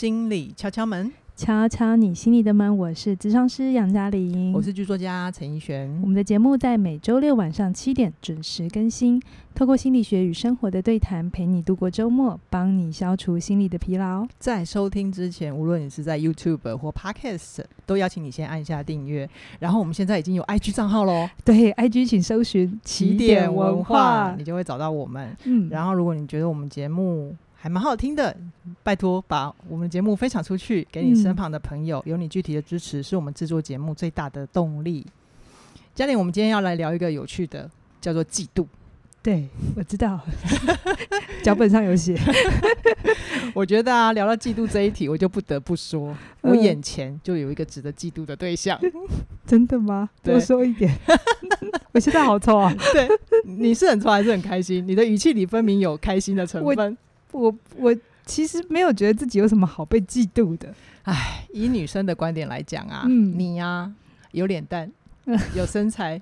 心理敲敲门，敲敲你心里的？门。我是咨商师杨嘉玲，我是剧作家陈奕璇。我们的？节目在每周六晚上七点准时更新，透过心理学与生活的？对谈，陪你度过周末，帮你消除心理的？疲劳。在收听之前，无论你是在 YouTube 或 Podcast，都邀请你先按下订阅。然后我们现在已经有 IG 账号喽，对，IG 请搜寻起点文化，你就会找到我们。嗯，然后如果你觉得我们节目还蛮好听的，拜托把我们的节目分享出去，给你身旁的朋友。嗯、有你具体的支持，是我们制作节目最大的动力。嘉玲，我们今天要来聊一个有趣的，叫做嫉妒。对，我知道，脚本上有写。我觉得啊，聊到嫉妒这一题，我就不得不说，我眼前就有一个值得嫉妒的对象。嗯、真的吗？多说一点。我现在好臭啊！对，你是很臭还是很开心？你的语气里分明有开心的成分。我我其实没有觉得自己有什么好被嫉妒的。唉，以女生的观点来讲啊，嗯、你呀、啊、有脸蛋，有身材，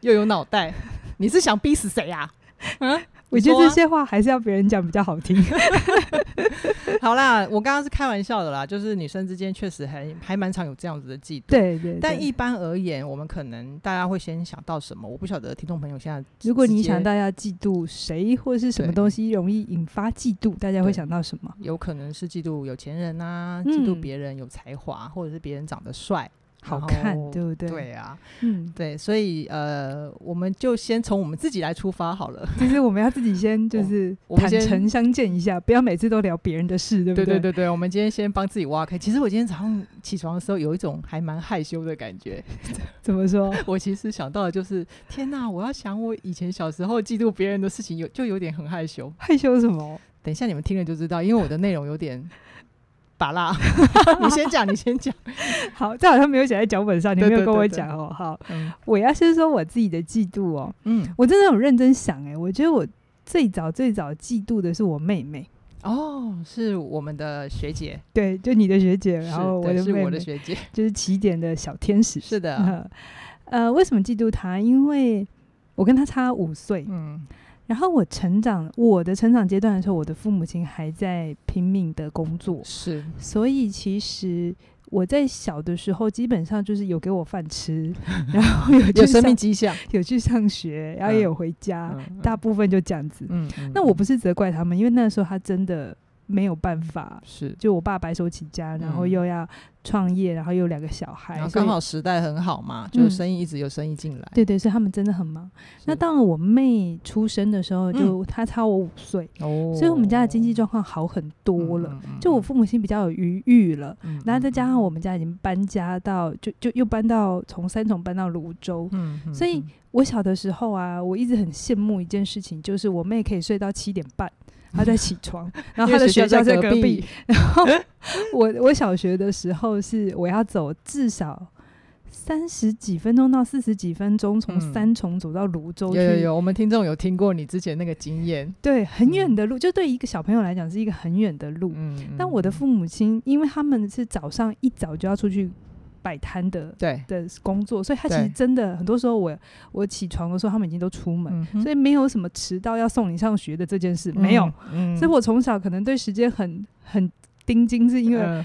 又有脑袋，你是想逼死谁呀、啊？嗯。我觉得这些话还是要别人讲比较好听。好啦，我刚刚是开玩笑的啦，就是女生之间确实还还蛮常有这样子的嫉妒。对，对对。但一般而言，我们可能大家会先想到什么？我不晓得听众朋友现在，如果你想大家嫉妒谁或是什么东西容易引发嫉妒，大家会想到什么？有可能是嫉妒有钱人啊，嫉妒别人有才华，或者是别人长得帅。好看，对不对？对啊，嗯，对，所以呃，我们就先从我们自己来出发好了。就是我们要自己先 就是坦诚相见一下，不要每次都聊别人的事，对不对？对对对对，我们今天先帮自己挖开。其实我今天早上起床的时候，有一种还蛮害羞的感觉。怎么说？我其实想到的就是，天哪！我要想我以前小时候嫉妒别人的事情，有就有点很害羞。害羞什么？等一下你们听了就知道，因为我的内容有点。把啦，你先讲，你先讲。好，这好像没有写在脚本上，你没有跟我讲哦。好，嗯、我要先说我自己的嫉妒哦。嗯，我真的很认真想，哎，我觉得我最早最早嫉妒的是我妹妹。哦，是我们的学姐。对，就你的学姐，然后我的妹妹是我的学姐，就是起点的小天使。是的，呃，呃，为什么嫉妒她？因为我跟她差五岁。嗯。然后我成长，我的成长阶段的时候，我的父母亲还在拼命的工作，是，所以其实我在小的时候，基本上就是有给我饭吃，然后有有生命迹象，有去上学，然后也有回家，大部分就这样子。嗯，嗯那我不是责怪他们，因为那时候他真的。没有办法，是。就我爸白手起家，然后又要创业，然后又有两个小孩，然后刚好时代很好嘛，就是生意一直有生意进来。对对，所以他们真的很忙。那到了我妹出生的时候，就她差我五岁，所以我们家的经济状况好很多了，就我父母亲比较有余裕了。然后再加上我们家已经搬家到，就就又搬到从三重搬到泸州，所以我小的时候啊，我一直很羡慕一件事情，就是我妹可以睡到七点半。他在起床，然后他的学校在隔壁。然后我 我小学的时候是我要走至少三十几分钟到四十几分钟，从三重走到泸州去。有有有，我们听众有听过你之前那个经验。对，很远的路，就对一个小朋友来讲是一个很远的路。嗯。但我的父母亲，因为他们是早上一早就要出去。摆摊的对的工作，所以他其实真的很多时候我，我我起床的时候，他们已经都出门，嗯、所以没有什么迟到要送你上学的这件事，没有。所以我从小可能对时间很很盯紧，是因为。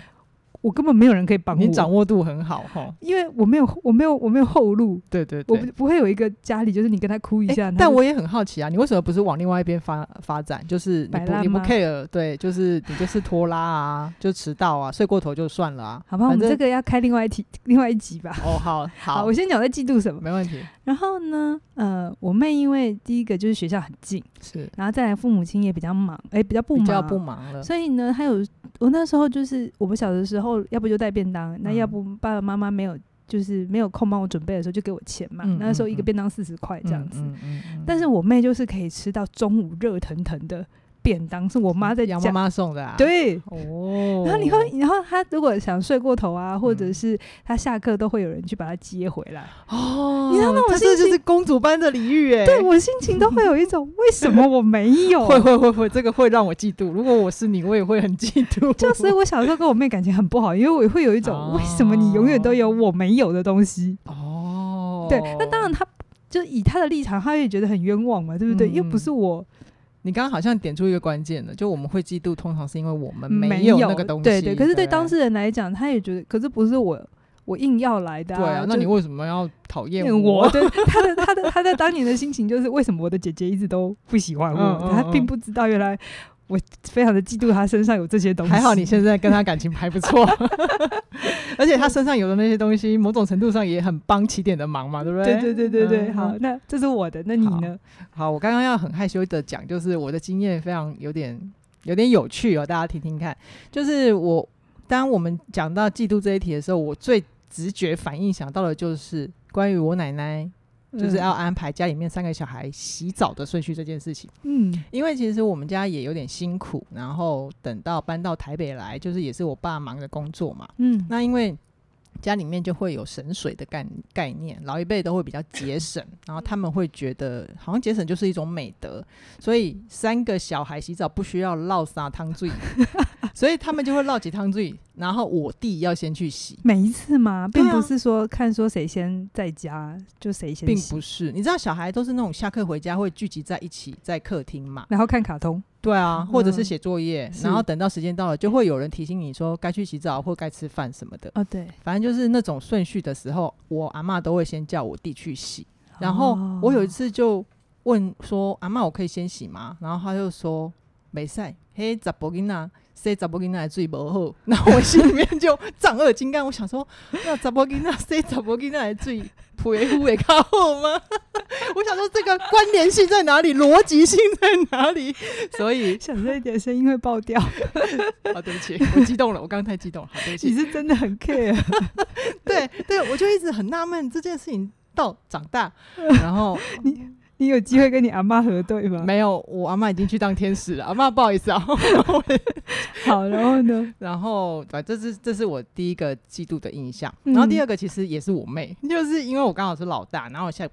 呃我根本没有人可以帮我，你掌握度很好哈，因为我没有，我没有，我没有后路。对对对，我不不会有一个家里，就是你跟他哭一下。但我也很好奇啊，你为什么不是往另外一边发发展？就是你不你不 care，对，就是你就是拖拉啊，就迟到啊，睡过头就算了啊。好吧，我们这个要开另外一题，另外一集吧。哦，好 好，我先讲在嫉妒什么，没问题。然后呢，呃，我妹因为第一个就是学校很近，是，然后再来父母亲也比较忙，哎，比较不忙，比较不忙了。所以呢，还有我那时候就是我们小的时候，要不就带便当。那要不爸爸妈妈没有，就是没有空帮我准备的时候，就给我钱嘛。嗯、那时候一个便当四十块这样子，嗯嗯嗯、但是我妹就是可以吃到中午热腾腾的。便当是我妈在杨妈妈送的啊，对哦，然后你会，然后他如果想睡过头啊，或者是他下课都会有人去把他接回来哦，你知道那种这就是公主般的礼遇哎，对我心情都会有一种为什么我没有？会会会会，这个会让我嫉妒。如果我是你，我也会很嫉妒。就是我小时候跟我妹感情很不好，因为我会有一种为什么你永远都有我没有的东西哦。对，那当然他就以他的立场，他也觉得很冤枉嘛，对不对？又不是我。你刚刚好像点出一个关键的，就我们会嫉妒，通常是因为我们没有那个东西。对对，可是对当事人来讲，他也觉得，可是不是我我硬要来的。对啊，那你为什么要讨厌我？对，他的他的他在当年的心情就是，为什么我的姐姐一直都不喜欢我？他并不知道原来。我非常的嫉妒他身上有这些东西，还好你现在跟他感情还不错，而且他身上有的那些东西，某种程度上也很帮起点的忙嘛，对不对？对对对对对。嗯、好，那这是我的，那你呢？好，好，我刚刚要很害羞的讲，就是我的经验非常有点有点有趣哦，大家听听看。就是我当我们讲到嫉妒这一题的时候，我最直觉反应想到的就是关于我奶奶。就是要安排家里面三个小孩洗澡的顺序这件事情。嗯，因为其实我们家也有点辛苦，然后等到搬到台北来，就是也是我爸忙着工作嘛。嗯，那因为家里面就会有省水的概概念，老一辈都会比较节省，然后他们会觉得好像节省就是一种美德，所以三个小孩洗澡不需要绕三汤水。所以他们就会落几汤水，然后我弟要先去洗。每一次吗？并不是说看说谁先在家就谁先洗。并不是，你知道小孩都是那种下课回家会聚集在一起在客厅嘛，然后看卡通。对啊，或者是写作业，然后等到时间到了，就会有人提醒你说该去洗澡或该吃饭什么的。哦，对，反正就是那种顺序的时候，我阿妈都会先叫我弟去洗。然后我有一次就问说：“阿妈，我可以先洗吗？”然后他就说：“没事，嘿，查甫囡仔。”谁查某囡仔水不好，然后我心里面就丈二金刚，我想说，那查某囡仔谁查某囡仔水皮肤也较好吗？我想说这个关联性在哪里，逻辑性在哪里？所以想这一点声音会爆掉。啊，对不起，我激动了，我刚刚太激动了，好，对不起。你是真的很 care，对对，我就一直很纳闷这件事情到长大，然后你。你有机会跟你阿妈核对吗？没有，我阿妈已经去当天使了。阿妈，不好意思啊。好，然后呢？然后，反正，这是这是我第一个嫉妒的印象。嗯、然后第二个其实也是我妹，就是因为我刚好是老大，然后下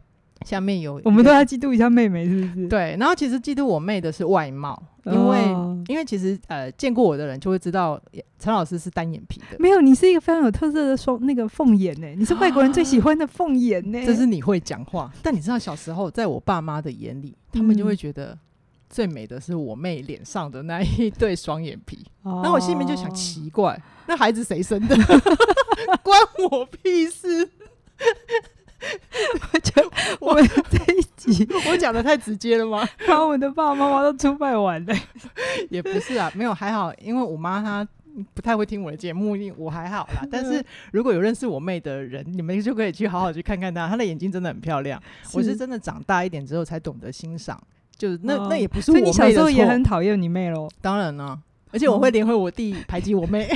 下面有，我们都要嫉妒一下妹妹，是不是？对。然后其实嫉妒我妹的是外貌，因为、哦、因为其实呃见过我的人就会知道陈老师是单眼皮的。没有，你是一个非常有特色的双那个凤眼呢，你是外国人最喜欢的凤眼呢。这是你会讲话，但你知道小时候在我爸妈的眼里，他们就会觉得最美的是我妹脸上的那一对双眼皮。那、哦、我心里面就想奇怪，那孩子谁生的？关我屁事。我觉得我们这一集 我讲的太直接了吗？把我们的爸爸妈妈都出卖完了。也不是啊，没有还好，因为我妈她不太会听我的节目，我还好啦。但是如果有认识我妹的人，你们就可以去好好去看看她，她的眼睛真的很漂亮。是我是真的长大一点之后才懂得欣赏，就是那、哦、那也不是我妹的错。所以你小时候也很讨厌你妹喽？当然了，而且我会连回我弟排挤我妹。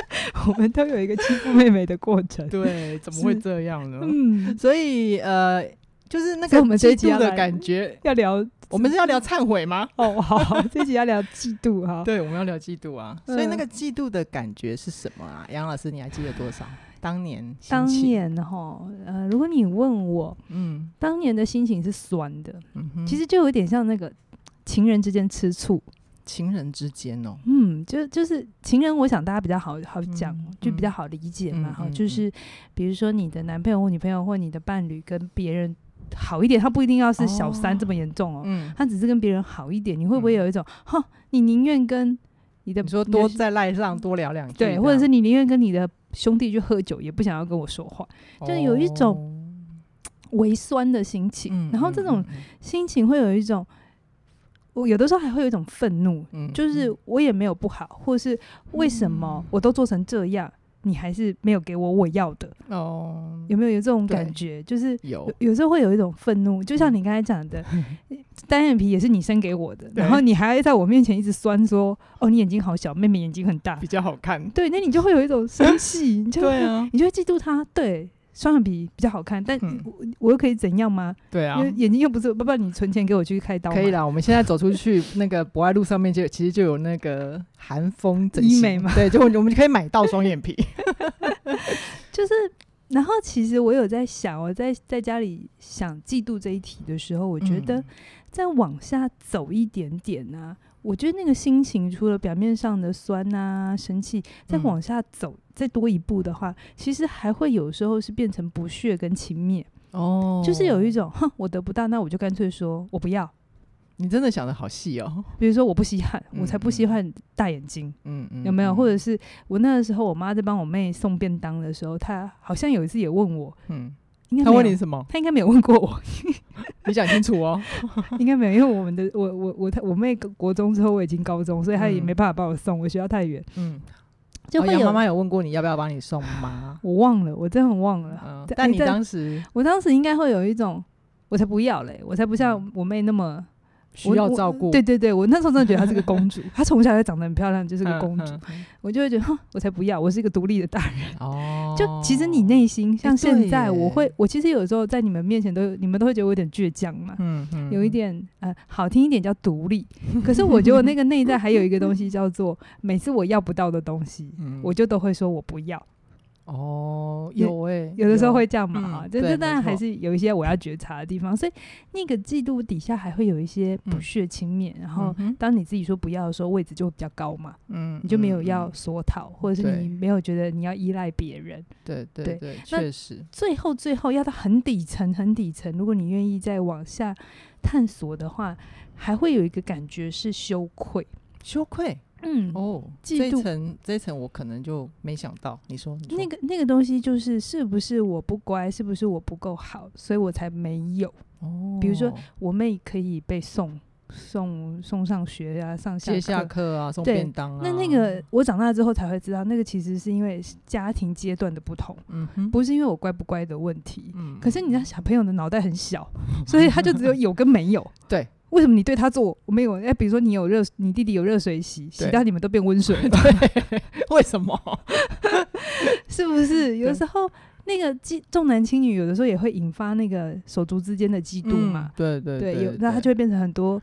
我们都有一个欺负妹妹的过程，对，怎么会这样呢？嗯，所以呃，就是那个我们这一集的感觉要聊，我们是要聊忏悔吗？哦，好，这一集要聊嫉妒哈。对，我们要聊嫉妒啊。所以那个嫉妒的感觉是什么啊？杨老师，你还记得多少？当年，当年哈，呃，如果你问我，嗯，当年的心情是酸的，嗯哼，其实就有点像那个情人之间吃醋。情人之间哦，嗯，就就是情人，我想大家比较好好讲，嗯、就比较好理解嘛。哈、嗯，就是比如说你的男朋友或女朋友或你的伴侣跟别人好一点，他不一定要是小三这么严重哦，嗯、他只是跟别人好一点，你会不会有一种，哈、嗯，你宁愿跟你的你说多在赖上多聊两句，对，或者是你宁愿跟你的兄弟去喝酒，也不想要跟我说话，哦、就有一种微酸的心情，嗯、然后这种心情会有一种。我有的时候还会有一种愤怒，嗯、就是我也没有不好，或是为什么我都做成这样，嗯、你还是没有给我我要的？哦，有没有有这种感觉？就是有有时候会有一种愤怒，就像你刚才讲的，嗯、单眼皮也是你生给我的，然后你还在我面前一直酸说：“哦，你眼睛好小，妹妹眼睛很大，比较好看。”对，那你就会有一种生气，你就对啊，你就会嫉妒他，对。双眼皮比较好看，但我我又可以怎样吗？对啊，因为眼睛又不是，爸爸你存钱给我去开刀。可以啦，我们现在走出去那个博爱路上面就其实就有那个 韩风整形医美嘛，对，就我们就可以买到双眼皮。就是，然后其实我有在想，我在在家里想嫉妒这一题的时候，我觉得再往下走一点点呢、啊。我觉得那个心情，除了表面上的酸啊、生气，再往下走，嗯、再多一步的话，其实还会有时候是变成不屑跟轻蔑。哦，就是有一种，哼，我得不到，那我就干脆说我不要，你真的想的好细哦。比如说，我不稀罕，我才不稀罕大眼睛。嗯嗯，有没有？或者是我那个时候，我妈在帮我妹送便当的时候，她好像有一次也问我，嗯，应该她问你什么？他应该没有问过我。你讲清楚哦。应该没有，因为我们的我我我我妹国中之后我已经高中，所以她也没办法帮我送，我学校太远。嗯。就会有妈妈有问过你要不要帮你送吗？我忘了，我真的很忘了。嗯，但你当时，我当时应该会有一种，我才不要嘞，我才不像我妹那么。需要照顾，对对对，我那时候真的觉得她是个公主，她从小就长得很漂亮，就是个公主，我就会觉得，哼，我才不要，我是一个独立的大人。哦，就其实你内心像现在，我会，我其实有时候在你们面前都，你们都会觉得我有点倔强嘛，嗯嗯，有一点呃，好听一点叫独立，可是我觉得我那个内在还有一个东西叫做，每次我要不到的东西，我就都会说我不要。哦，有诶、欸，有的时候会这样嘛哈，这这当然还是有一些我要觉察的地方，所以那个嫉妒底下还会有一些不屑轻蔑，嗯、然后当你自己说不要的时候，位置就会比较高嘛，嗯，你就没有要索讨，嗯、或者是你没有觉得你要依赖别人，对对对，确实，最后最后要到很底层很底层，如果你愿意再往下探索的话，还会有一个感觉是羞愧，羞愧。嗯哦，这一层这一层我可能就没想到。你说，那个那个东西就是是不是我不乖，是不是我不够好，所以我才没有。哦，比如说我妹可以被送送送上学啊，上下下课啊，送便当啊。那那个我长大之后才会知道，那个其实是因为家庭阶段的不同，嗯哼，不是因为我乖不乖的问题。嗯，可是你知道小朋友的脑袋很小，所以他就只有有跟没有。对。为什么你对他做我没有？哎，比如说你有热，你弟弟有热水洗，洗到你们都变温水了。对，为什么？是不是有的时候那个重重男轻女，有的时候也会引发那个手足之间的嫉妒嘛？对对对，有那他就会变成很多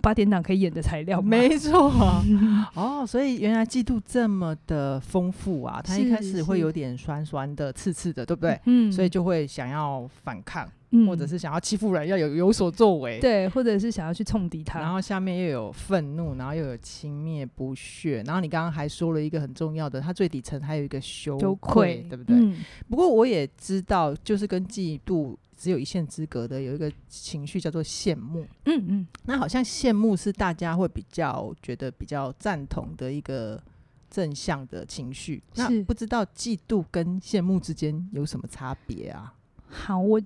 八点档可以演的材料。没错，哦，所以原来嫉妒这么的丰富啊！他一开始会有点酸酸的、刺刺的，对不对？嗯，所以就会想要反抗。或者是想要欺负人，要有有所作为，对，或者是想要去冲敌他，然后下面又有愤怒，然后又有轻蔑、不屑，然后你刚刚还说了一个很重要的，它最底层还有一个羞愧，愧对不对？嗯、不过我也知道，就是跟嫉妒只有一线之隔的，有一个情绪叫做羡慕。嗯嗯，那好像羡慕是大家会比较觉得比较赞同的一个正向的情绪。那不知道嫉妒跟羡慕之间有什么差别啊？好，我。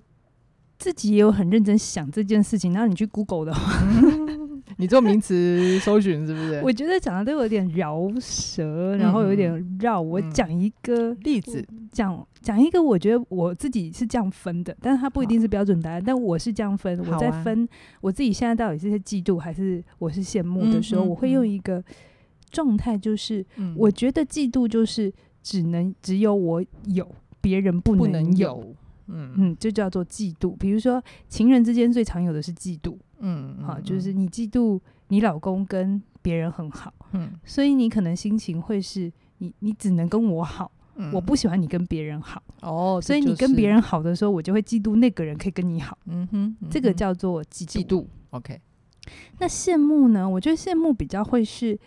自己也有很认真想这件事情，然后你去 Google 的话，你做名词搜寻是不是？我觉得讲的都有点饶舌，然后有点绕。我讲一个例子，讲讲一个，我觉得我自己是这样分的，但是它不一定是标准答案，但我是这样分。我在分我自己现在到底是在嫉妒还是我是羡慕的时候，我会用一个状态，就是我觉得嫉妒就是只能只有我有，别人不能有。嗯嗯，就叫做嫉妒。比如说，情人之间最常有的是嫉妒。嗯，好，就是你嫉妒你老公跟别人很好。嗯，所以你可能心情会是你，你只能跟我好，嗯、我不喜欢你跟别人好。哦，所以你跟别人好的时候，我就会嫉妒那个人可以跟你好。嗯哼，这个叫做嫉妒。嫉妒。OK。那羡慕呢？我觉得羡慕比较会是，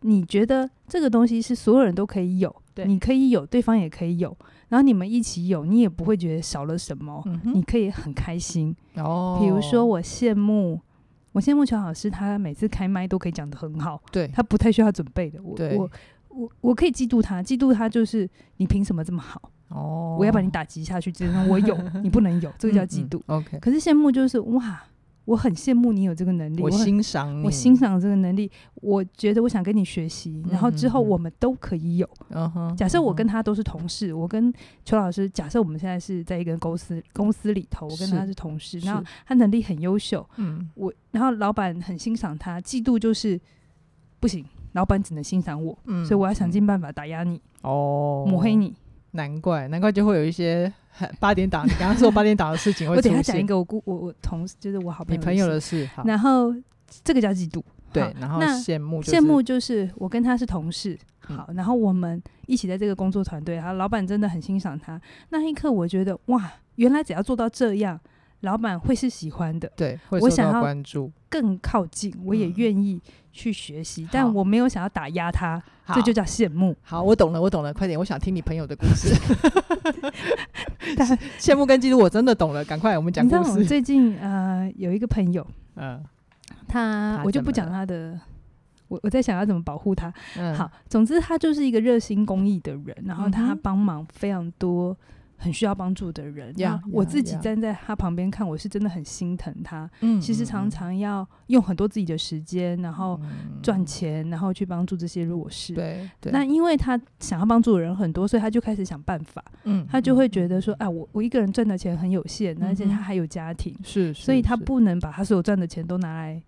你觉得这个东西是所有人都可以有，对，你可以有，对方也可以有。然后你们一起有，你也不会觉得少了什么，嗯、你可以很开心。哦，比如说我羡慕，我羡慕乔老师，他每次开麦都可以讲得很好，对，他不太需要准备的。我我我我可以嫉妒他，嫉妒他就是你凭什么这么好？哦，我要把你打击下去，只能我有，你不能有，这个叫嫉妒。嗯嗯、OK，可是羡慕就是哇。我很羡慕你有这个能力，我欣赏，我欣赏这个能力。我觉得我想跟你学习，然后之后我们都可以有。假设我跟他都是同事，我跟邱老师，假设我们现在是在一个公司公司里头，我跟他是同事，然后他能力很优秀，嗯，我然后老板很欣赏他，嫉妒就是不行，老板只能欣赏我，所以我要想尽办法打压你，哦，抹黑你。难怪，难怪就会有一些八点档。你刚刚说八点档的事情会。我等下讲一个我姑我我同事就是我好朋友你朋友的事。然后这个叫嫉妒，对。然后羡慕羡慕就是我跟他是同事，好，然后我们一起在这个工作团队，然后老板真的很欣赏他。那一刻我觉得哇，原来只要做到这样，老板会是喜欢的。对，我想要关注，更靠近，我也愿意去学习，但我没有想要打压他。这就叫羡慕。好，我懂了，我懂了，快点，我想听你朋友的故事。羡慕跟嫉妒，我真的懂了，赶快我们讲故事。你知道我最近呃有一个朋友，嗯，他我就不讲他的，我我在想要怎么保护他。嗯、好，总之他就是一个热心公益的人，然后他帮忙非常多。很需要帮助的人，呀，我自己站在他旁边看，我是真的很心疼他。嗯，其实常常要用很多自己的时间，然后赚钱，然后去帮助这些弱势。对，那因为他想要帮助的人很多，所以他就开始想办法。嗯，他就会觉得说，哎，我我一个人赚的钱很有限，而且他还有家庭，是，所以他不能把他所有赚的钱都拿来。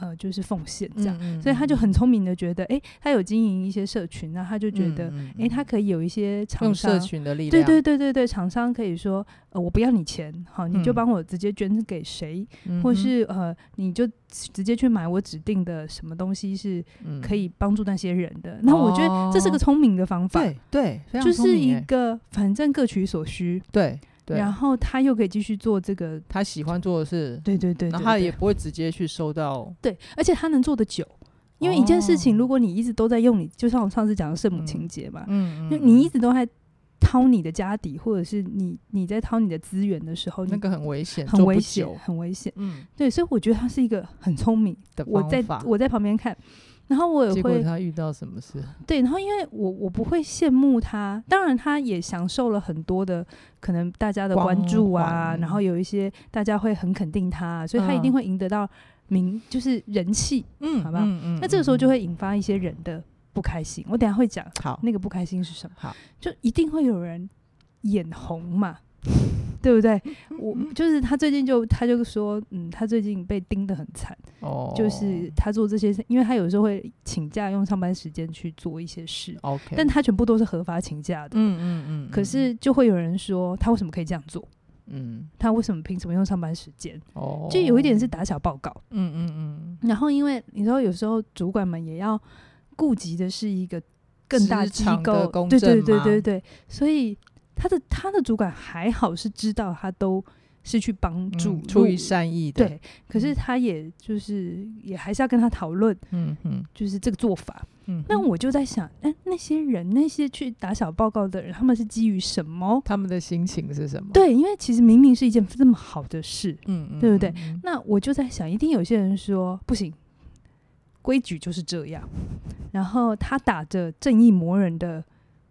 呃，就是奉献这样，嗯嗯嗯，所以他就很聪明的觉得，哎、欸，他有经营一些社群，那他就觉得，哎、他可以有一些厂商，用社群的力量，对对对对对，厂商可以说，呃，我不要你钱，好，你就帮我直接捐给谁，嗯、或是呃，你就直接去买我指定的什么东西是可以帮助那些人的。嗯、那我觉得这是个聪明的方法，对对，就是一个反正各取所需，对。然后他又可以继续做这个他喜欢做的事，对对对，然后他也不会直接去收到，对，而且他能做的久，因为一件事情，如果你一直都在用你，就像我上次讲的圣母情节嘛，嗯嗯，你一直都在掏你的家底，或者是你你在掏你的资源的时候，那个很危险，很危险，很危险，嗯，对，所以我觉得他是一个很聪明的方法，我在我在旁边看。然后我也会，他遇到什么事？对，然后因为我我不会羡慕他，当然他也享受了很多的可能大家的关注啊，然后有一些大家会很肯定他，所以他一定会赢得到名，就是人气，嗯，好吧？嗯嗯。那这个时候就会引发一些人的不开心，我等下会讲。好，那个不开心是什么？好，就一定会有人眼红嘛。对不对？我就是他最近就他就说，嗯，他最近被盯得很惨，哦，就是他做这些事，因为他有时候会请假用上班时间去做一些事，OK，但他全部都是合法请假的，嗯嗯嗯。可是就会有人说他为什么可以这样做？嗯，他为什么凭什么用上班时间？哦，就有一点是打小报告，嗯嗯嗯。然后因为你知道有时候主管们也要顾及的是一个更大机构，对对对对对，所以。他的他的主管还好是知道他都是去帮助、嗯、出于善意的，对。可是他也就是也还是要跟他讨论，嗯嗯，就是这个做法。嗯，那我就在想，哎、欸，那些人那些去打小报告的人，他们是基于什么？他们的心情是什么？对，因为其实明明是一件这么好的事，嗯嗯，对不对？那我就在想，一定有些人说不行，规矩就是这样。然后他打着正义魔人的。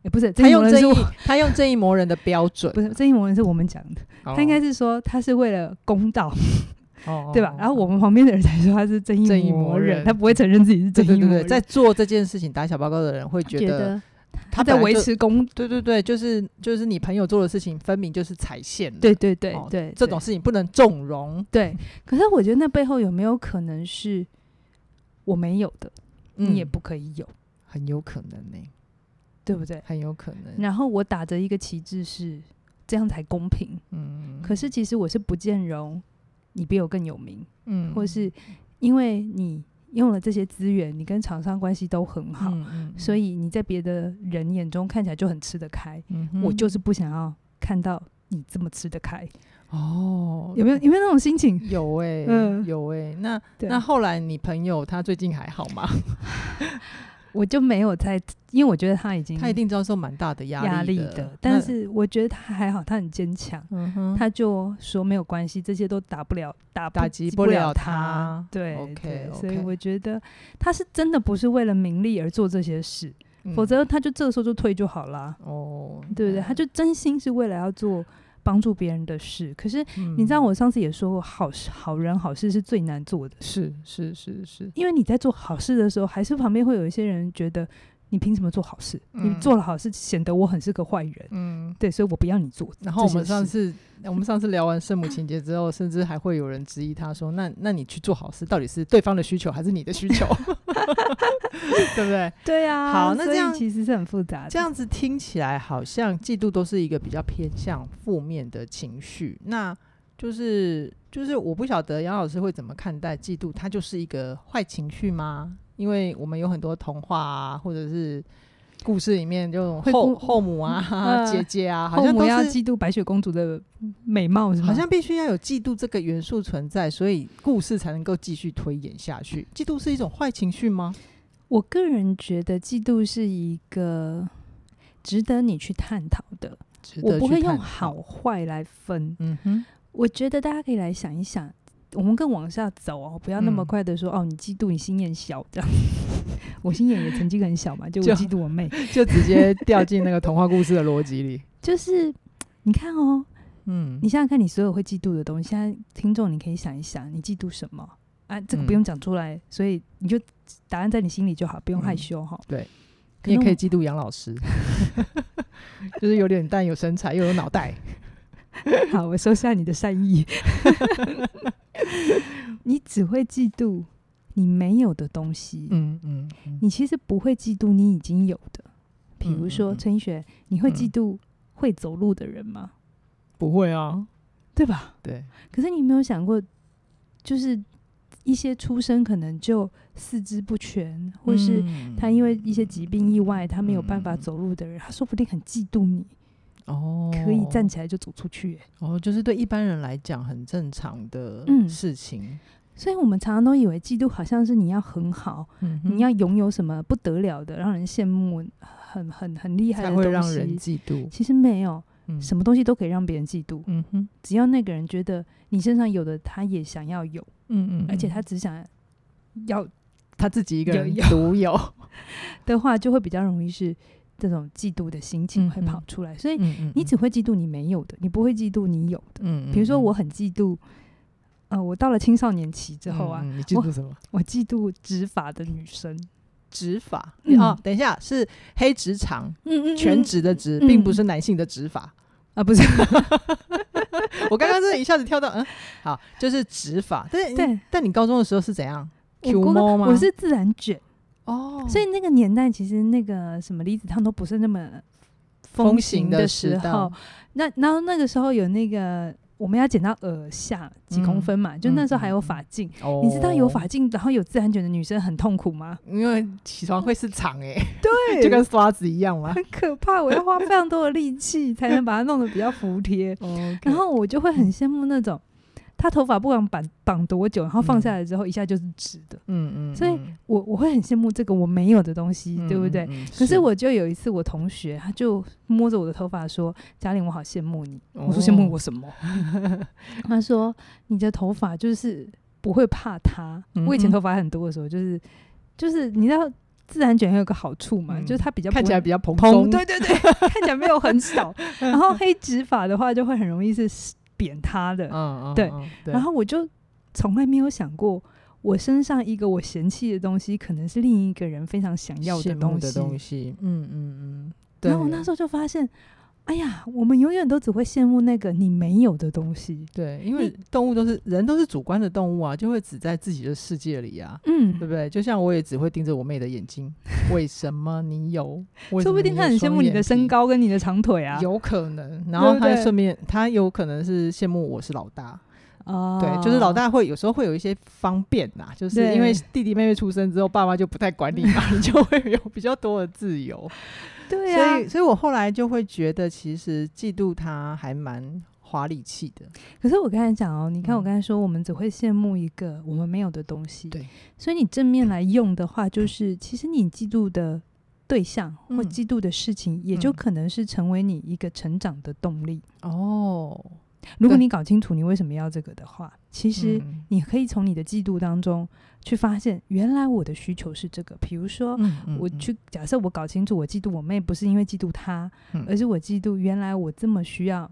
也不是他用正义，他用正义魔人的标准，不是正义魔人是我们讲的，他应该是说他是为了公道，对吧？然后我们旁边的人才说他是正义魔人，他不会承认自己是正义魔人。在做这件事情打小报告的人会觉得他在维持公，对对对，就是就是你朋友做的事情分明就是踩线，对对对对，这种事情不能纵容。对，可是我觉得那背后有没有可能是我没有的，你也不可以有，很有可能呢。对不对？很有可能。然后我打着一个旗帜是这样才公平。嗯。可是其实我是不见容你比我更有名。嗯。或是因为你用了这些资源，你跟厂商关系都很好，所以你在别的人眼中看起来就很吃得开。嗯。我就是不想要看到你这么吃得开。哦。有没有有没有那种心情？有哎、欸。嗯。有哎、欸。那那后来你朋友他最近还好吗？我就没有在，因为我觉得他已经他一定遭受蛮大的压力的，但是我觉得他还好，他很坚强，他就说没有关系，这些都打不了，打不打击不了他，对，OK，所以我觉得他是真的不是为了名利而做这些事，嗯、否则他就这个时候就退就好了，哦，对不对？他就真心是为了要做。帮助别人的事，可是你知道，我上次也说过，好事、好人、好事是最难做的，是是是是，因为你在做好事的时候，还是旁边会有一些人觉得。你凭什么做好事？嗯、你做了好事，显得我很是个坏人。嗯，对，所以我不要你做。然后我们上次，我们上次聊完圣母情节之后，甚至还会有人质疑他说：“那那你去做好事，到底是对方的需求还是你的需求？对不对？”对啊。好，那这样其实是很复杂的。这样子听起来好像嫉妒都是一个比较偏向负面的情绪。那就是就是我不晓得杨老师会怎么看待嫉妒，它就是一个坏情绪吗？因为我们有很多童话啊，或者是故事里面这种后后母啊、呃、姐姐啊，好像都要嫉妒白雪公主的美貌，是吗？好像必须要有嫉妒这个元素存在，所以故事才能够继续推演下去。嫉妒是一种坏情绪吗？我个人觉得嫉妒是一个值得你去探讨的，我不会用好坏来分。嗯哼，我觉得大家可以来想一想。我们更往下走哦，不要那么快的说、嗯、哦，你嫉妒你心眼小这样。我心眼也曾经很小嘛，就我嫉妒我妹，就，就直接掉进那个童话故事的逻辑里。就是你看哦，嗯，你想想看，你所有会嫉妒的东西，现在听众你可以想一想，你嫉妒什么？啊，这个不用讲出来，嗯、所以你就答案在你心里就好，不用害羞哈、嗯。对，你也可以嫉妒杨老师，就是有脸蛋、有身材又有脑袋。好，我收下你的善意。你只会嫉妒你没有的东西。嗯嗯，嗯，你其实不会嫉妒你已经有的。比如说陈奕迅，你会嫉妒会走路的人吗？不会啊，对吧？对。可是你没有想过，就是。一些出生可能就四肢不全，或是他因为一些疾病意外，他没有办法走路的人，他说不定很嫉妒你哦，可以站起来就走出去。哦，就是对一般人来讲很正常的事情。嗯，所以我们常常都以为嫉妒好像是你要很好，嗯、你要拥有什么不得了的，让人羡慕，很很很厉害的东西，才会让人嫉妒。其实没有，什么东西都可以让别人嫉妒。嗯哼，只要那个人觉得你身上有的，他也想要有。嗯嗯，而且他只想要他自己一个人独有 的话，就会比较容易是这种嫉妒的心情会跑出来。所以你只会嫉妒你没有的，你不会嫉妒你有的。嗯，比如说我很嫉妒，呃，我到了青少年期之后啊，你嫉妒什么？我嫉妒执法的女生，直发哦，等一下是黑直长，嗯嗯，全直的直，并不是男性的执法。啊，不是，我刚刚真的一下子跳到，嗯，好，就是执法，对对，但你高中的时候是怎样？Q 猫吗？我是自然卷哦，所以那个年代其实那个什么离子烫都不是那么风行的时候，那然后那个时候有那个。我们要剪到耳下几公分嘛？嗯、就那时候还有发镜，嗯、你知道有发镜然后有自然卷的女生很痛苦吗？因为起床会是长哎、欸，对，就跟刷子一样嘛，很可怕。我要花非常多的力气才能把它弄得比较服帖，然后我就会很羡慕那种。他头发不管绑绑多久，然后放下来之后，一下就是直的。嗯嗯，所以我我会很羡慕这个我没有的东西，嗯、对不对？嗯、可是我就有一次，我同学他就摸着我的头发说：“嘉玲，我好羡慕你。哦”我说：“羡慕我什么？” 他说：“你的头发就是不会怕它。嗯”我以前头发很多的时候，就是就是你知道自然卷还有个好处嘛，嗯、就是它比较看起来比较蓬松，对对对，看起来没有很少。然后黑直发的话，就会很容易是。扁他的，嗯、对，嗯、对，然后我就从来没有想过，我身上一个我嫌弃的东西，可能是另一个人非常想要的东西。的东西，嗯嗯嗯。然后我那时候就发现。哎呀，我们永远都只会羡慕那个你没有的东西。对，因为动物都是人，都是主观的动物啊，就会只在自己的世界里啊。嗯，对不对？就像我也只会盯着我妹的眼睛。为什么你有？说不定他很羡慕你的身高跟你的长腿啊。有可能，然后他顺便，他有可能是羡慕我是老大。哦，对，就是老大会有时候会有一些方便呐，就是因为弟弟妹妹出生之后，爸妈就不太管你嘛，你就会有比较多的自由。对呀、啊，所以，所以我后来就会觉得，其实嫉妒他还蛮花力气的。可是我刚才讲哦，你看我刚才说，我们只会羡慕一个我们没有的东西。对，所以你正面来用的话，就是其实你嫉妒的对象或嫉妒的事情，也就可能是成为你一个成长的动力。哦。如果你搞清楚你为什么要这个的话，其实你可以从你的嫉妒当中去发现，原来我的需求是这个。比如说，我去假设我搞清楚，我嫉妒我妹不是因为嫉妒她，而是我嫉妒原来我这么需要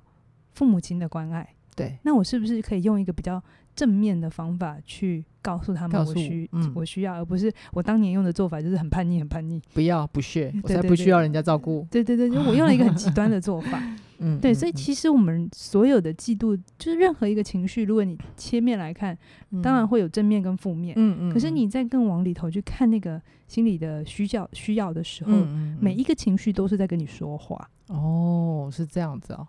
父母亲的关爱。对，那我是不是可以用一个比较正面的方法去告诉他们我需我，我需要，而不是我当年用的做法就是很叛逆，很叛逆，不要不屑，我才不需要人家照顾。对对对，就我用了一个很极端的做法。嗯，对，所以其实我们所有的嫉妒，就是任何一个情绪，如果你切面来看，当然会有正面跟负面。嗯嗯。可是你在更往里头去看那个心理的需要需要的时候，每一个情绪都是在跟你说话。哦，是这样子哦。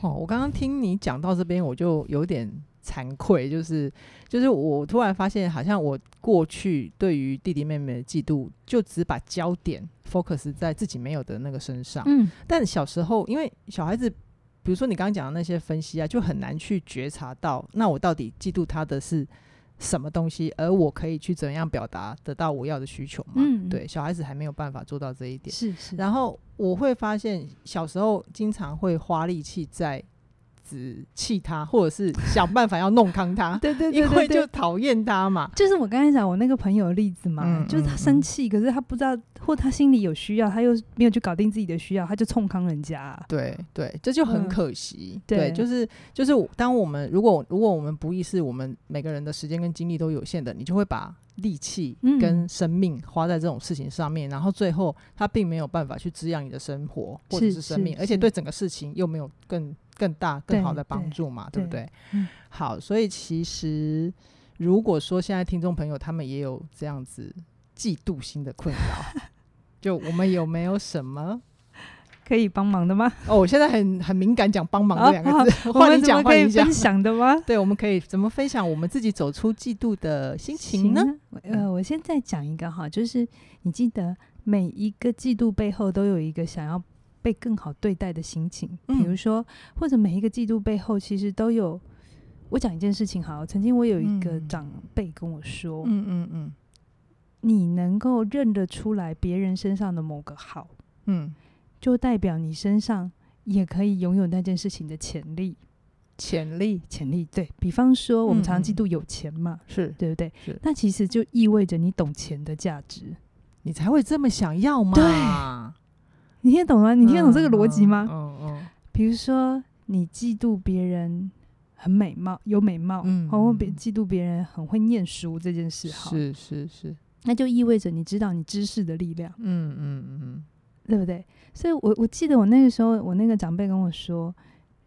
哦，我刚刚听你讲到这边，我就有点惭愧，就是就是我突然发现，好像我过去对于弟弟妹妹的嫉妒，就只把焦点 focus 在自己没有的那个身上。嗯，但小时候，因为小孩子，比如说你刚刚讲的那些分析啊，就很难去觉察到，那我到底嫉妒他的是什么东西，而我可以去怎样表达得到我要的需求嘛？嗯，对，小孩子还没有办法做到这一点。是是。然后我会发现，小时候经常会花力气在直气他，或者是想办法要弄康他。对对因为就讨厌他嘛。就是我刚才讲我那个朋友的例子嘛，嗯、就是他生气、嗯，可是他不知道，或他心里有需要，他又没有去搞定自己的需要，他就冲康人家、啊。对对，这就很可惜。嗯、对，对，就是就是，当我们如果如果我们不意识，我们每个人的时间跟精力都有限的，你就会把。力气跟生命花在这种事情上面，嗯，然后最后他并没有办法去滋养你的生活或者是生命，而且对整个事情又没有更更大更好的帮助嘛，对，对不对，嗯？好，所以其实如果说现在听众朋友他们也有这样子嫉妒心的困扰，就我们有没有什么？可以帮忙的吗？哦，我现在很很敏感，讲帮忙这两个字。换、哦、你讲，换你讲。分享的吗？对，我们可以怎么分享我们自己走出嫉妒的心情呢？呃，我现在讲一个哈，就是你记得每一个嫉妒背后都有一个想要被更好对待的心情，嗯、比如说，或者每一个季度背后其实都有。我讲一件事情好，曾经我有一个长辈跟我说，嗯嗯嗯，你能够认得出来别人身上的某个好，嗯。就代表你身上也可以拥有那件事情的潜力，潜力，潜力。对，比方说，我们常常嫉妒有钱嘛，是、嗯、对不对？是。那其实就意味着你懂钱的价值，你才会这么想要嘛？对，你听得懂吗？你听得懂这个逻辑吗？嗯嗯。比如说，你嫉妒别人很美貌，有美貌，嗯，或别嫉妒别人很会念书这件事，哈，是是是，那就意味着你知道你知识的力量，嗯嗯嗯。对不对？所以，我我记得我那个时候，我那个长辈跟我说，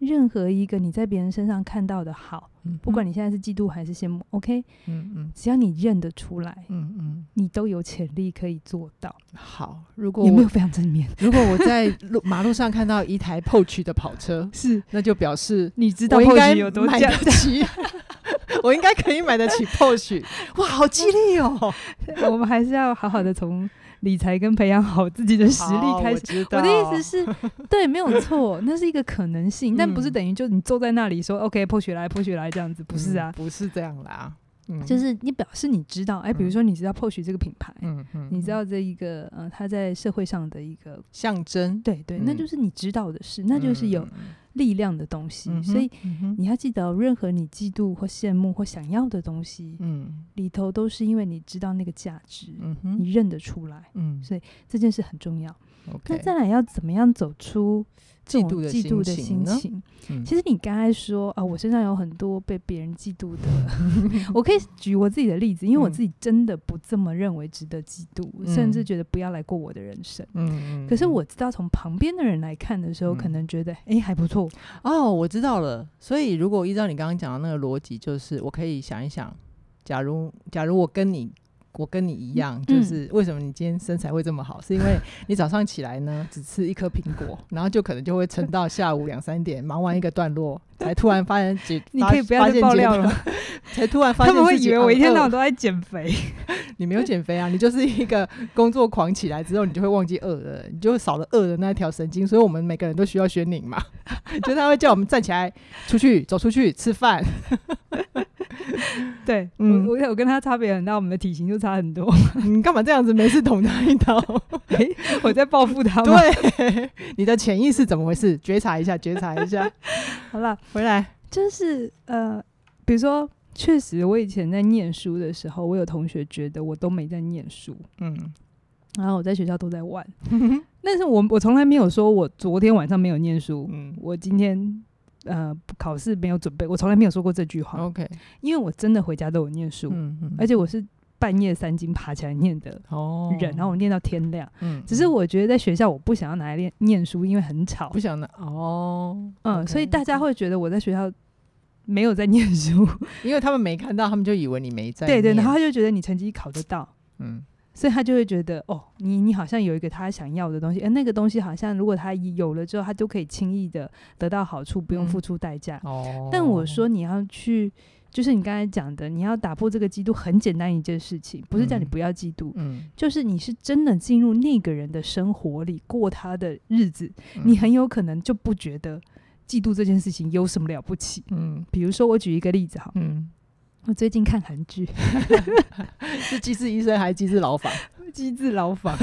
任何一个你在别人身上看到的好，嗯、不管你现在是嫉妒还是羡慕，OK，嗯嗯，只要你认得出来，嗯嗯，你都有潜力可以做到。好，如果有没有非常正面？如果我在路马路上看到一台 Porsche 的跑车，是，那就表示你知道 Porsche 有多买得起，我应该可以买得起 Porsche。哇，好激励哦！我们还是要好好的从。理财跟培养好自己的实力开始，我，我的意思是，对，没有错，那是一个可能性，嗯、但不是等于就你坐在那里说 OK，泼血来泼血来这样子，不是啊，嗯、不是这样啦，嗯，就是你表示你知道，哎、欸，比如说你知道 Porsche 这个品牌，嗯嗯，你知道这一个呃，它在社会上的一个象征，对对，那就是你知道的事，那就是有。力量的东西，嗯、所以、嗯、你要记得，任何你嫉妒或羡慕或想要的东西，嗯，里头都是因为你知道那个价值，嗯，你认得出来，嗯，所以这件事很重要。那再来要怎么样走出这种嫉妒的心情？嗯、其实你刚才说啊，我身上有很多被别人嫉妒的，我可以举我自己的例子，因为我自己真的不这么认为值得嫉妒，嗯、甚至觉得不要来过我的人生。嗯，可是我知道从旁边的人来看的时候，嗯、可能觉得哎、欸、还不错。哦，我知道了。所以如果依照你刚刚讲的那个逻辑，就是我可以想一想，假如假如我跟你。我跟你一样，就是为什么你今天身材会这么好，嗯、是因为你早上起来呢，只吃一颗苹果，然后就可能就会撑到下午两三点，忙完一个段落，才突然发现解，你可以不要再爆料了，才突然发现他们会以为我一天到晚都在减肥，你没有减肥啊，你就是一个工作狂起来之后，你就会忘记饿了，你就会少了饿的那条神经，所以我们每个人都需要宣宁嘛，就他会叫我们站起来出去走出去吃饭。对，嗯，我我跟他差别很大，我们的体型就差很多。你干嘛这样子？没事捅他一刀？欸、我在报复他。对，你的潜意识怎么回事？觉察一下，觉察一下。好了，回来就是呃，比如说，确实我以前在念书的时候，我有同学觉得我都没在念书，嗯，然后我在学校都在玩，但是我我从来没有说我昨天晚上没有念书，嗯，我今天。呃，考试没有准备，我从来没有说过这句话。OK，因为我真的回家都有念书，嗯嗯，而且我是半夜三更爬起来念的人，哦，然后我念到天亮。嗯，只是我觉得在学校我不想要拿来念念书，因为很吵，不想拿。哦，嗯，okay, 所以大家会觉得我在学校没有在念书，因为他们没看到，他们就以为你没在。对对，然后他就觉得你成绩考得到，嗯。所以他就会觉得，哦，你你好像有一个他想要的东西，而那个东西好像如果他有了之后，他就可以轻易的得到好处，不用付出代价。哦。但我说你要去，就是你刚才讲的，你要打破这个嫉妒，很简单一件事情，不是叫你不要嫉妒，嗯，就是你是真的进入那个人的生活里过他的日子，你很有可能就不觉得嫉妒这件事情有什么了不起。嗯。比如说我举一个例子哈。嗯。我最近看韩剧 是机智医生还是机智牢房？机智牢房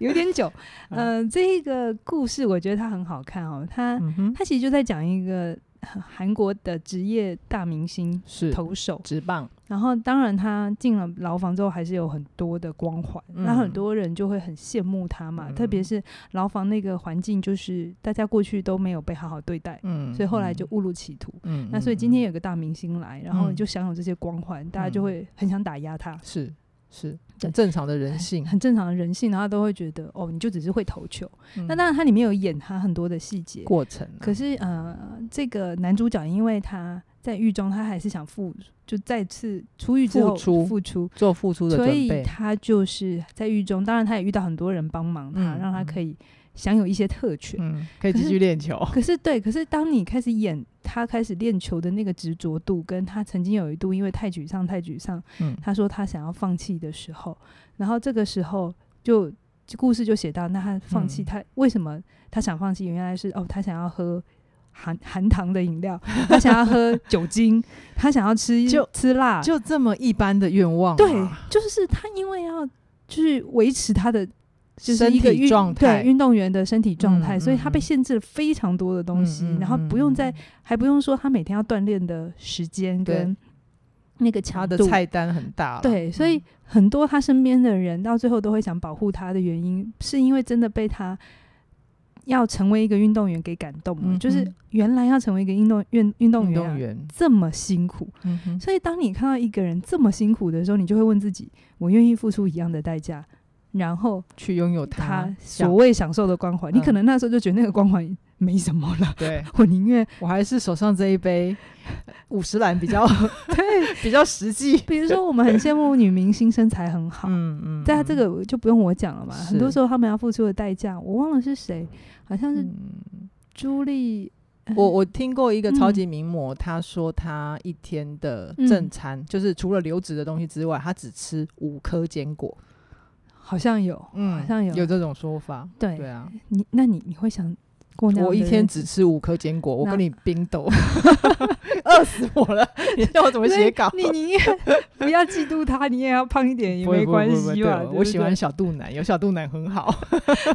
有点久。嗯、呃，这一个故事我觉得它很好看哦。它、嗯、它其实就在讲一个韩国的职业大明星是投手直棒，然后当然他进了牢房之后还是有很多的光环，那、嗯、很多人就会很羡慕他嘛，嗯、特别是牢房那个环境，就是大家过去都没有被好好对待，嗯，所以后来就误入歧途，嗯，那所以今天有个大明星来，然后就享有这些光环，嗯、大家就会很想打压他，是是。很正常的人性，很正常的人性，然后都会觉得哦，你就只是会投球。嗯、那当然，它里面有演他很多的细节。过程、啊。可是呃，这个男主角因为他在狱中，他还是想复，就再次出狱之后付出，做付出的。所以他就是在狱中，当然他也遇到很多人帮忙他，嗯、让他可以。享有一些特权，嗯，可以继续练球。可是，对，可是当你开始演他开始练球的那个执着度，跟他曾经有一度因为太沮丧、太沮丧，嗯，他说他想要放弃的时候，然后这个时候就故事就写到，那他放弃，他为什么他想放弃？原来是哦，他想要喝含含糖的饮料，他想要喝 酒精，他想要吃就吃辣，就这么一般的愿望。对，就是他因为要去维持他的。就是一个运对运动员的身体状态，嗯，所以他被限制了非常多的东西，嗯，然后不用再，嗯，还不用说他每天要锻炼的时间跟那个强度，他的菜单很大。对，所以很多他身边的人到最后都会想保护他的原因，是因为真的被他要成为一个运动员给感动了，嗯，就是原来要成为一个运动运运动员，这么辛苦，嗯，所以当你看到一个人这么辛苦的时候，你就会问自己：我愿意付出一样的代价？然后去拥有他所谓享受的光环，你可能那时候就觉得那个光环没什么了。对，我宁愿我还是手上这一杯 五十兰比较对，比较实际。比如说，我们很羡慕女明星身材很好，嗯嗯，但这个就不用我讲了嘛。很多时候他们要付出的代价，我忘了是谁，好像是朱莉。我我听过一个超级名模，她说她一天的正餐就是除了流质的东西之外，她只吃五颗坚果。好像有，嗯，好像有。有这种说法，对对啊，你那你你会想过那样？我一天只吃五颗坚果，我跟你冰斗，饿死我了！你叫我怎么写稿？你你不要嫉妒他，你也要胖一点也没关系吧？我喜欢小肚腩，有小肚腩很好，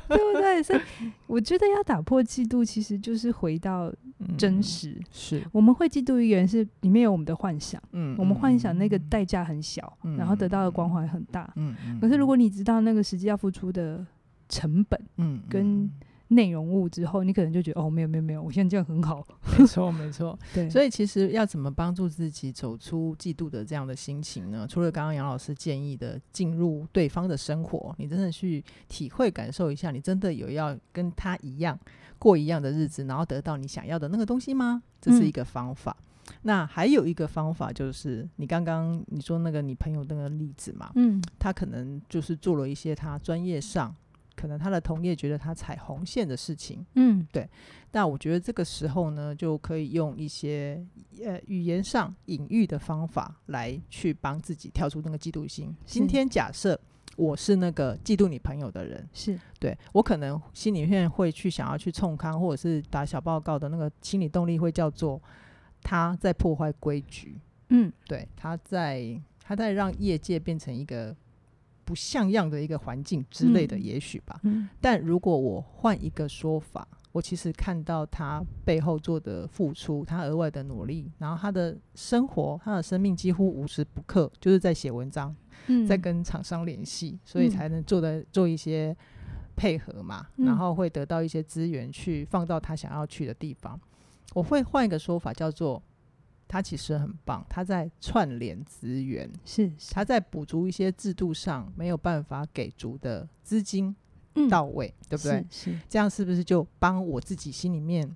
对不对？所以我觉得要打破嫉妒，其实就是回到真实。是我们会嫉妒一个人，是里面有我们的幻想，嗯，我们幻想那个代价很小，然后得到的光环很大，嗯，可是如果你知道那个实际要付出的成本，嗯，跟内容物之后，你可能就觉得哦，没有没有没有，我现在这样很好。没错没错，对。所以其实要怎么帮助自己走出嫉妒的这样的心情呢？除了刚刚杨老师建议的进入对方的生活，你真的去体会感受一下，你真的有要跟他一样过一样的日子，然后得到你想要的那个东西吗？这是一个方法。嗯、那还有一个方法就是你刚刚你说那个你朋友那个例子嘛，嗯，他可能就是做了一些他专业上。可能他的同业觉得他踩红线的事情，嗯，对。那我觉得这个时候呢，就可以用一些呃语言上隐喻的方法来去帮自己跳出那个嫉妒心。今天假设我是那个嫉妒你朋友的人，是对我可能心里面会去想要去冲康或者是打小报告的那个心理动力会叫做他在破坏规矩，嗯，对，他在他在让业界变成一个。不像样的一个环境之类的，也许吧。嗯嗯、但如果我换一个说法，我其实看到他背后做的付出，他额外的努力，然后他的生活，他的生命几乎无时不刻就是在写文章，嗯、在跟厂商联系，所以才能做的做一些配合嘛，嗯、然后会得到一些资源去放到他想要去的地方。我会换一个说法，叫做。他其实很棒，他在串联资源，是，是他在补足一些制度上没有办法给足的资金到位，嗯、对不对？是，是这样是不是就帮我自己心里面，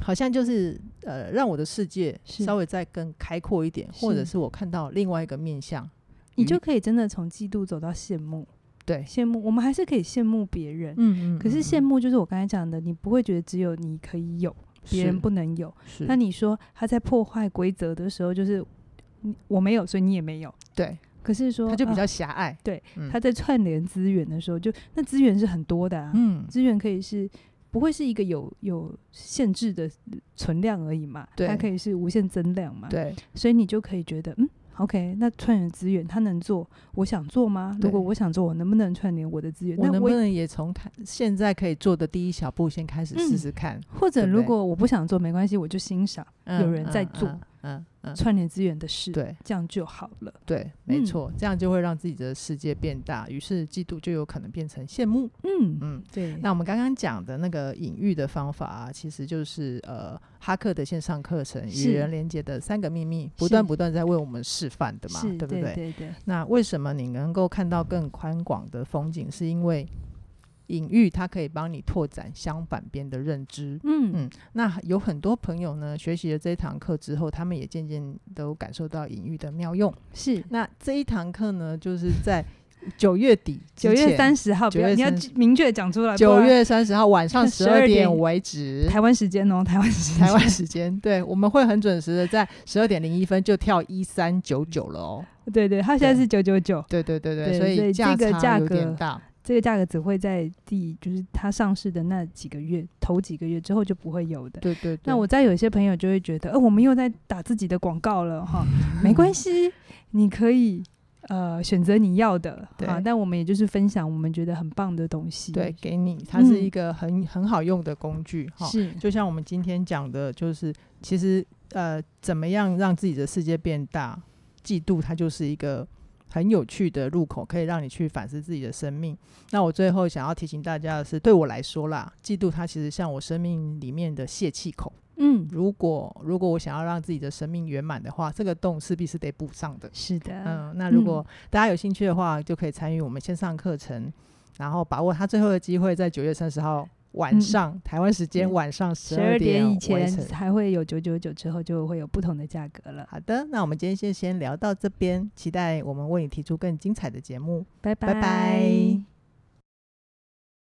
好像就是呃，让我的世界稍微再更开阔一点，或者是我看到另外一个面向，你就可以真的从嫉妒走到羡慕。对，羡慕我们还是可以羡慕别人，嗯，嗯嗯，可是羡慕就是我刚才讲的，你不会觉得只有你可以有。别人不能有，那你说他在破坏规则的时候，就是我没有，所以你也没有。对，可是说他就比较狭隘。啊、对，嗯、他在串联资源的时候，就那资源是很多的啊。嗯，资源可以是不会是一个有有限制的存量而已嘛？对，它可以是无限增量嘛？对，所以你就可以觉得，嗯，OK，那串联资源他能做，我想做吗？如果我想做，我能不能串联我的资源？我能不能也从他现在可以做的第一小步先开始试试看？嗯、或者如果我不想做，没关系，我就欣赏有人在做。嗯嗯嗯串联资源的事，对，这样就好了。对，没错，嗯、这样就会让自己的世界变大，于是嫉妒就有可能变成羡慕。嗯嗯，对。那我们刚刚讲的那个隐喻的方法啊，其实就是呃哈克的线上课程与人连接的三个秘密，不断不断在为我们示范的嘛，对不对？对对对。那为什么你能够看到更宽广的风景？是因为隐喻它可以帮你拓展相反边的认知，嗯嗯，那有很多朋友呢，学习了这一堂课之后，他们也渐渐都感受到隐喻的妙用。是，那这一堂课呢，就是在九月底，九月三十号，不要你要明确讲出来。九月三十号晚上 十二点为止，台湾时间哦，台湾时台湾时间，对，我们会很准时的在十二点零一分就跳一三九九了哦。对对，它现在是九九九，对对对对，所以这个价格。这个价格只会在第就是它上市的那几个月头几个月之后就不会有的。对对对。那我在有些朋友就会觉得，呃，我们又在打自己的广告了哈。没关系，你可以呃选择你要的啊。但我们也就是分享我们觉得很棒的东西，对，给你，它是一个很、嗯、很好用的工具哈。是，就像我们今天讲的，就是其实呃，怎么样让自己的世界变大？嫉妒它就是一个。很有趣的入口，可以让你去反思自己的生命。那我最后想要提醒大家的是，对我来说啦，嫉妒它其实像我生命里面的泄气口。嗯，如果如果我想要让自己的生命圆满的话，这个洞势必是得补上的。是的，嗯，那如果大家有兴趣的话，就可以参与我们线上课程，然后把握它最后的机会，在九月三十号。晚上、嗯、台湾时间晚上十二点以前还会有九九九，之后就会有不同的价格了。好的，那我们今天就先聊到这边，期待我们为你提出更精彩的节目。拜拜。拜拜。